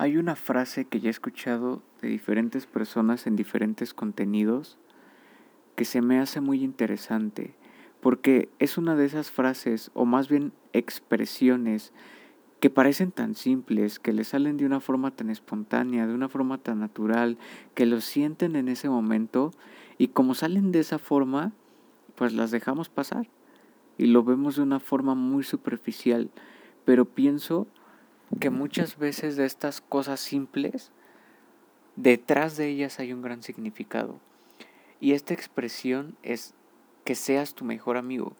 Hay una frase que ya he escuchado de diferentes personas en diferentes contenidos que se me hace muy interesante, porque es una de esas frases, o más bien expresiones, que parecen tan simples, que le salen de una forma tan espontánea, de una forma tan natural, que lo sienten en ese momento, y como salen de esa forma, pues las dejamos pasar, y lo vemos de una forma muy superficial, pero pienso que muchas veces de estas cosas simples, detrás de ellas hay un gran significado. Y esta expresión es que seas tu mejor amigo.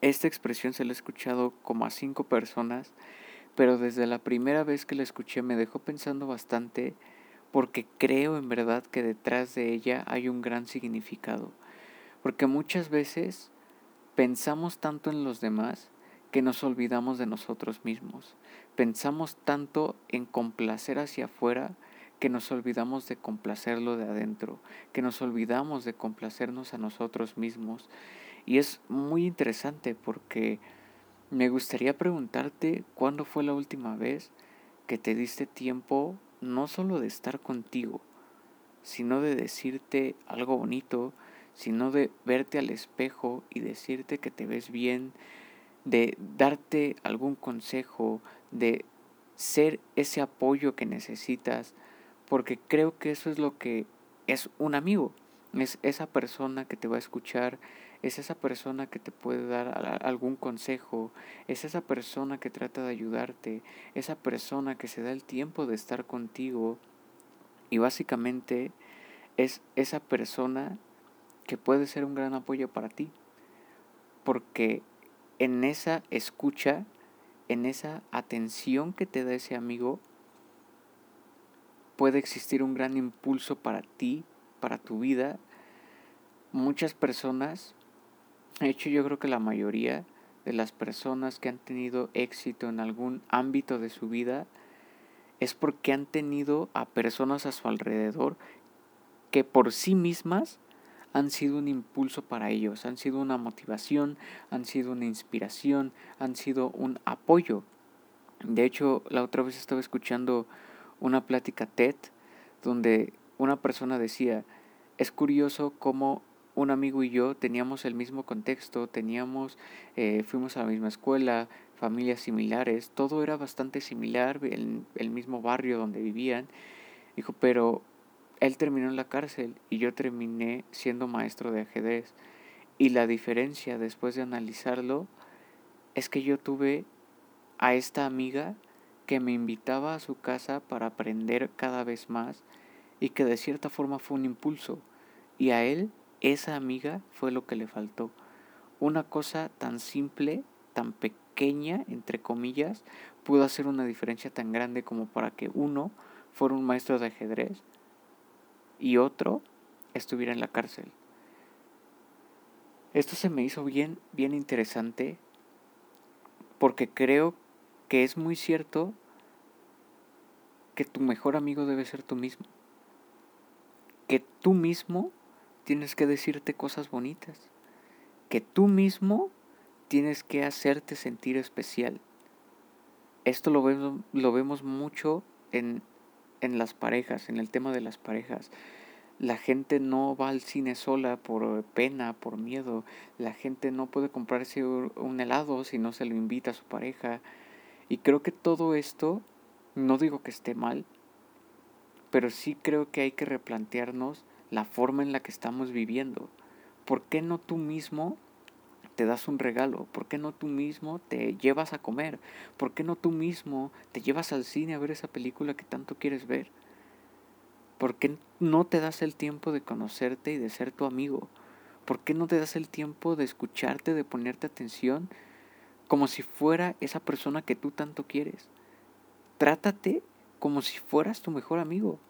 Esta expresión se la he escuchado como a cinco personas, pero desde la primera vez que la escuché me dejó pensando bastante porque creo en verdad que detrás de ella hay un gran significado. Porque muchas veces pensamos tanto en los demás que nos olvidamos de nosotros mismos. Pensamos tanto en complacer hacia afuera que nos olvidamos de complacerlo de adentro, que nos olvidamos de complacernos a nosotros mismos. Y es muy interesante porque me gustaría preguntarte cuándo fue la última vez que te diste tiempo no solo de estar contigo, sino de decirte algo bonito, sino de verte al espejo y decirte que te ves bien, de darte algún consejo, de ser ese apoyo que necesitas, porque creo que eso es lo que es un amigo, es esa persona que te va a escuchar, es esa persona que te puede dar algún consejo, es esa persona que trata de ayudarte, esa persona que se da el tiempo de estar contigo. Y básicamente es esa persona que puede ser un gran apoyo para ti, porque en esa escucha, en esa atención que te da ese amigo, puede existir un gran impulso para ti, para tu vida. Muchas personas, de hecho yo creo que la mayoría de las personas que han tenido éxito en algún ámbito de su vida, es porque han tenido a personas a su alrededor que por sí mismas han sido un impulso para ellos, han sido una motivación, han sido una inspiración, han sido un apoyo. De hecho, la otra vez estaba escuchando una plática TED donde una persona decía, es curioso cómo un amigo y yo teníamos el mismo contexto, teníamos, eh, fuimos a la misma escuela, familias similares, todo era bastante similar, el, el mismo barrio donde vivían. Dijo, pero él terminó en la cárcel y yo terminé siendo maestro de ajedrez. Y la diferencia después de analizarlo es que yo tuve a esta amiga que me invitaba a su casa para aprender cada vez más y que de cierta forma fue un impulso. Y a él esa amiga fue lo que le faltó. Una cosa tan simple, tan pequeña, entre comillas, pudo hacer una diferencia tan grande como para que uno fuera un maestro de ajedrez y otro estuviera en la cárcel. Esto se me hizo bien, bien interesante porque creo que es muy cierto que tu mejor amigo debe ser tú mismo. Que tú mismo tienes que decirte cosas bonitas. Que tú mismo tienes que hacerte sentir especial. Esto lo vemos, lo vemos mucho en en las parejas, en el tema de las parejas. La gente no va al cine sola por pena, por miedo. La gente no puede comprarse un helado si no se lo invita a su pareja. Y creo que todo esto, no digo que esté mal, pero sí creo que hay que replantearnos la forma en la que estamos viviendo. ¿Por qué no tú mismo te das un regalo? ¿Por qué no tú mismo te llevas a comer? ¿Por qué no tú mismo te llevas al cine a ver esa película que tanto quieres ver? ¿Por qué no te das el tiempo de conocerte y de ser tu amigo? ¿Por qué no te das el tiempo de escucharte, de ponerte atención, como si fuera esa persona que tú tanto quieres? Trátate como si fueras tu mejor amigo.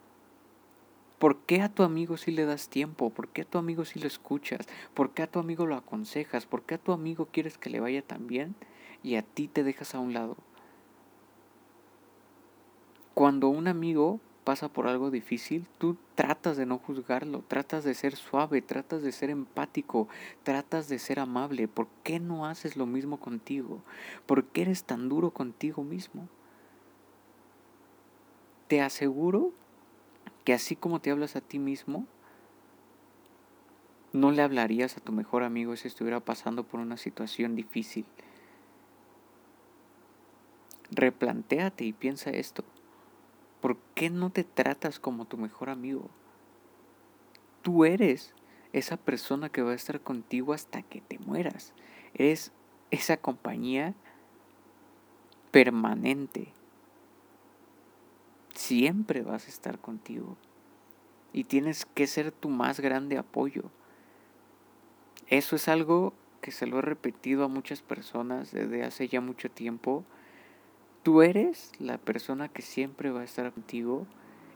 ¿Por qué a tu amigo si le das tiempo? ¿Por qué a tu amigo si lo escuchas? ¿Por qué a tu amigo lo aconsejas? ¿Por qué a tu amigo quieres que le vaya tan bien y a ti te dejas a un lado? Cuando un amigo pasa por algo difícil, tú tratas de no juzgarlo, tratas de ser suave, tratas de ser empático, tratas de ser amable. ¿Por qué no haces lo mismo contigo? ¿Por qué eres tan duro contigo mismo? te aseguro que así como te hablas a ti mismo, no le hablarías a tu mejor amigo si estuviera pasando por una situación difícil. Replantéate y piensa esto. ¿Por qué no te tratas como tu mejor amigo? Tú eres esa persona que va a estar contigo hasta que te mueras. Eres esa compañía permanente. Siempre vas a estar contigo. Y tienes que ser tu más grande apoyo. Eso es algo que se lo he repetido a muchas personas desde hace ya mucho tiempo. Tú eres la persona que siempre va a estar contigo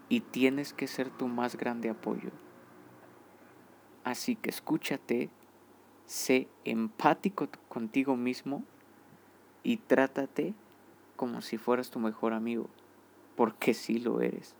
y tienes que ser tu más grande apoyo. Así que escúchate, sé empático contigo mismo y trátate como si fueras tu mejor amigo, porque sí lo eres.